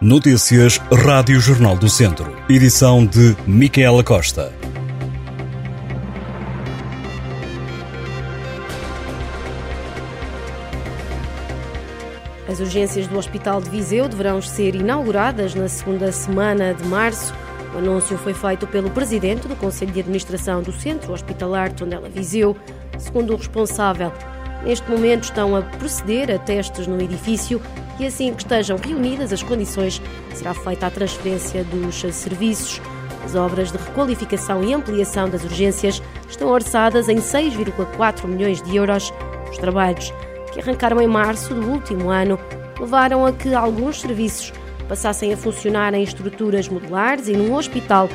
Notícias Rádio Jornal do Centro. Edição de Micaela Costa. As urgências do Hospital de Viseu deverão ser inauguradas na segunda semana de março. O anúncio foi feito pelo presidente do Conselho de Administração do Centro Hospitalar Tondela Viseu. Segundo o responsável, neste momento estão a proceder a testes no edifício e assim que estejam reunidas as condições, será feita a transferência dos serviços. As obras de requalificação e ampliação das urgências estão orçadas em 6,4 milhões de euros. Os trabalhos, que arrancaram em março do último ano, levaram a que alguns serviços passassem a funcionar em estruturas modulares e num hospital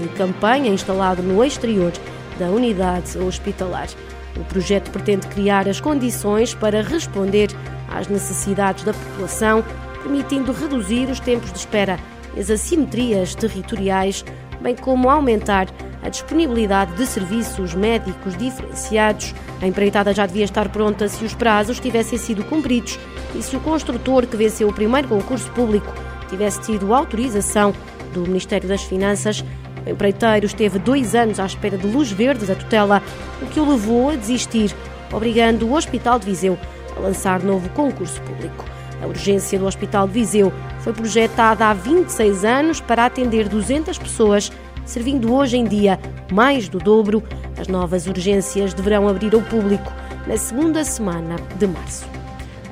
de campanha instalado no exterior da unidade hospitalar. O projeto pretende criar as condições para responder às necessidades da população, permitindo reduzir os tempos de espera e as assimetrias territoriais, bem como aumentar a disponibilidade de serviços médicos diferenciados. A empreitada já devia estar pronta se os prazos tivessem sido cumpridos e se o construtor que venceu o primeiro concurso público tivesse tido autorização do Ministério das Finanças. O empreiteiro esteve dois anos à espera de luz verde da tutela, o que o levou a desistir, obrigando o Hospital de Viseu a lançar novo concurso público. A urgência do Hospital de Viseu foi projetada há 26 anos para atender 200 pessoas, servindo hoje em dia mais do dobro. As novas urgências deverão abrir ao público na segunda semana de março.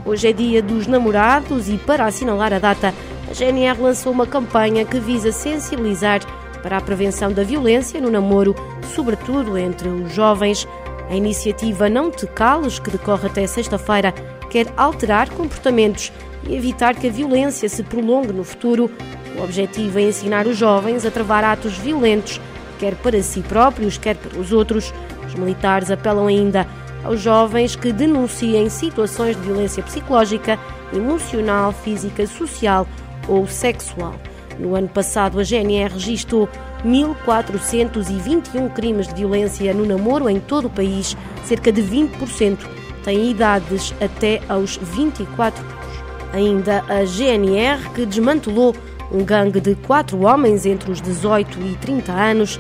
Hoje é dia dos namorados e, para assinalar a data, a GNR lançou uma campanha que visa sensibilizar para a prevenção da violência no namoro, sobretudo entre os jovens. A iniciativa Não Te Cales, que decorre até sexta-feira, quer alterar comportamentos e evitar que a violência se prolongue no futuro. O objetivo é ensinar os jovens a travar atos violentos, quer para si próprios, quer para os outros. Os militares apelam ainda aos jovens que denunciem situações de violência psicológica, emocional, física, social ou sexual. No ano passado, a GNR registrou 1.421 crimes de violência no namoro em todo o país, cerca de 20% têm idades até aos 24 anos. Ainda a GNR, que desmantelou um gangue de quatro homens entre os 18 e 30 anos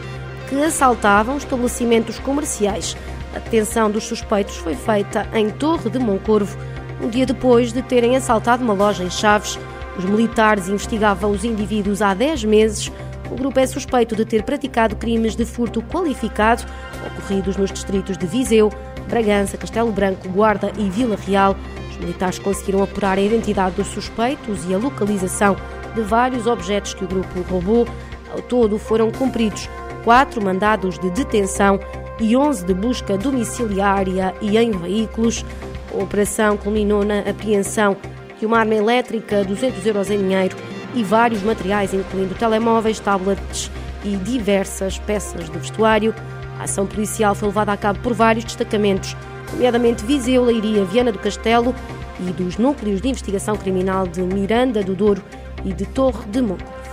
que assaltavam estabelecimentos comerciais. A detenção dos suspeitos foi feita em Torre de Moncorvo, um dia depois de terem assaltado uma loja em Chaves. Os militares investigavam os indivíduos há 10 meses. O grupo é suspeito de ter praticado crimes de furto qualificado ocorridos nos distritos de Viseu, Bragança, Castelo Branco, Guarda e Vila Real. Os militares conseguiram apurar a identidade dos suspeitos e a localização de vários objetos que o grupo roubou. Ao todo foram cumpridos quatro mandados de detenção e 11 de busca domiciliária e em veículos. A operação culminou na apreensão de uma arma elétrica, 200 euros em dinheiro e vários materiais, incluindo telemóveis, tablets e diversas peças de vestuário. A ação policial foi levada a cabo por vários destacamentos, nomeadamente Viseu, Leiria, Viana do Castelo e dos núcleos de investigação criminal de Miranda do Douro e de Torre de Moncorvo.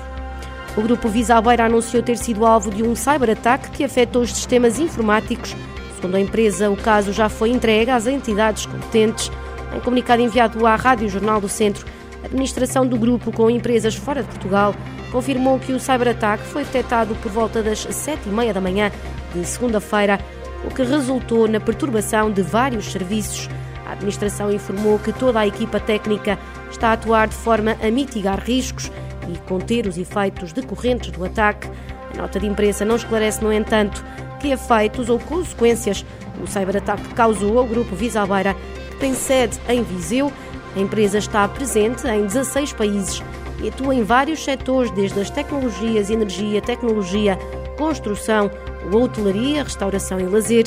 O grupo Visa Beira anunciou ter sido alvo de um cyberataque que afetou os sistemas informáticos. Segundo a empresa, o caso já foi entregue às entidades competentes. Em comunicado enviado à Rádio Jornal do Centro, a administração do grupo com empresas fora de Portugal confirmou que o cyberataque foi detectado por volta das sete e meia da manhã de segunda-feira, o que resultou na perturbação de vários serviços. A administração informou que toda a equipa técnica está a atuar de forma a mitigar riscos e conter os efeitos decorrentes do ataque. A nota de imprensa não esclarece, no entanto, que efeitos ou consequências o cyberataque causou ao grupo Visalbeira, que tem sede em Viseu. A empresa está presente em 16 países e atua em vários setores, desde as tecnologias, energia, tecnologia, construção, hotelaria, restauração e lazer,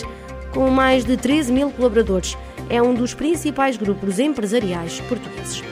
com mais de 13 mil colaboradores. É um dos principais grupos empresariais portugueses.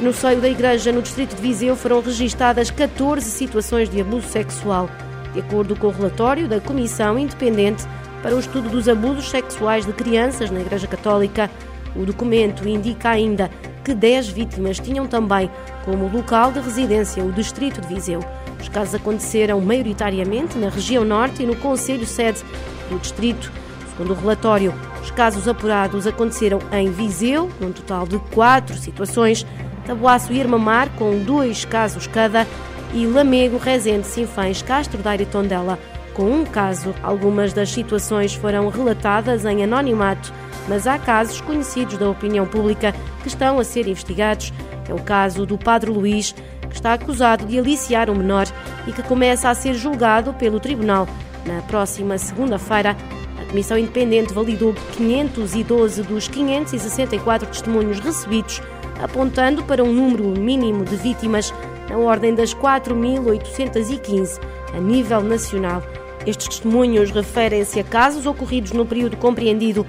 No seio da Igreja, no Distrito de Viseu, foram registadas 14 situações de abuso sexual, de acordo com o relatório da Comissão Independente para o Estudo dos Abusos Sexuais de Crianças na Igreja Católica. O documento indica ainda que 10 vítimas tinham também como local de residência o Distrito de Viseu. Os casos aconteceram maioritariamente na região norte e no Conselho sede do Distrito. Segundo o relatório, os casos apurados aconteceram em Viseu, num total de quatro situações, Tabuaço e Irmamar, com dois casos cada, e Lamego, Rezende, Sinfães, Castro Daire e Tondela, com um caso. Algumas das situações foram relatadas em anonimato, mas há casos conhecidos da opinião pública que estão a ser investigados. É o caso do Padre Luís, que está acusado de aliciar um menor e que começa a ser julgado pelo Tribunal. Na próxima segunda-feira, a Comissão Independente validou 512 dos 564 testemunhos recebidos, apontando para um número mínimo de vítimas na ordem das 4.815 a nível nacional. Estes testemunhos referem-se a casos ocorridos no período compreendido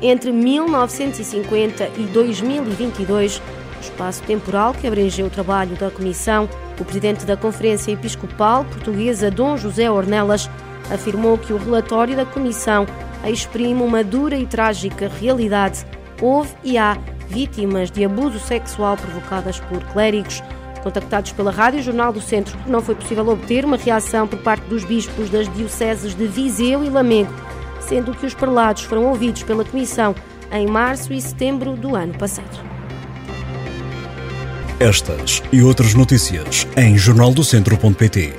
entre 1950 e 2022, espaço temporal que abrangeu o trabalho da Comissão. O presidente da Conferência Episcopal Portuguesa, Dom José Ornelas, afirmou que o relatório da Comissão exprime uma dura e trágica realidade. Houve e há vítimas de abuso sexual provocadas por clérigos. Contactados pela Rádio Jornal do Centro, não foi possível obter uma reação por parte dos bispos das dioceses de Viseu e Lamego, sendo que os prelados foram ouvidos pela Comissão em março e setembro do ano passado. Estas e outras notícias em jornaldocentro.pt.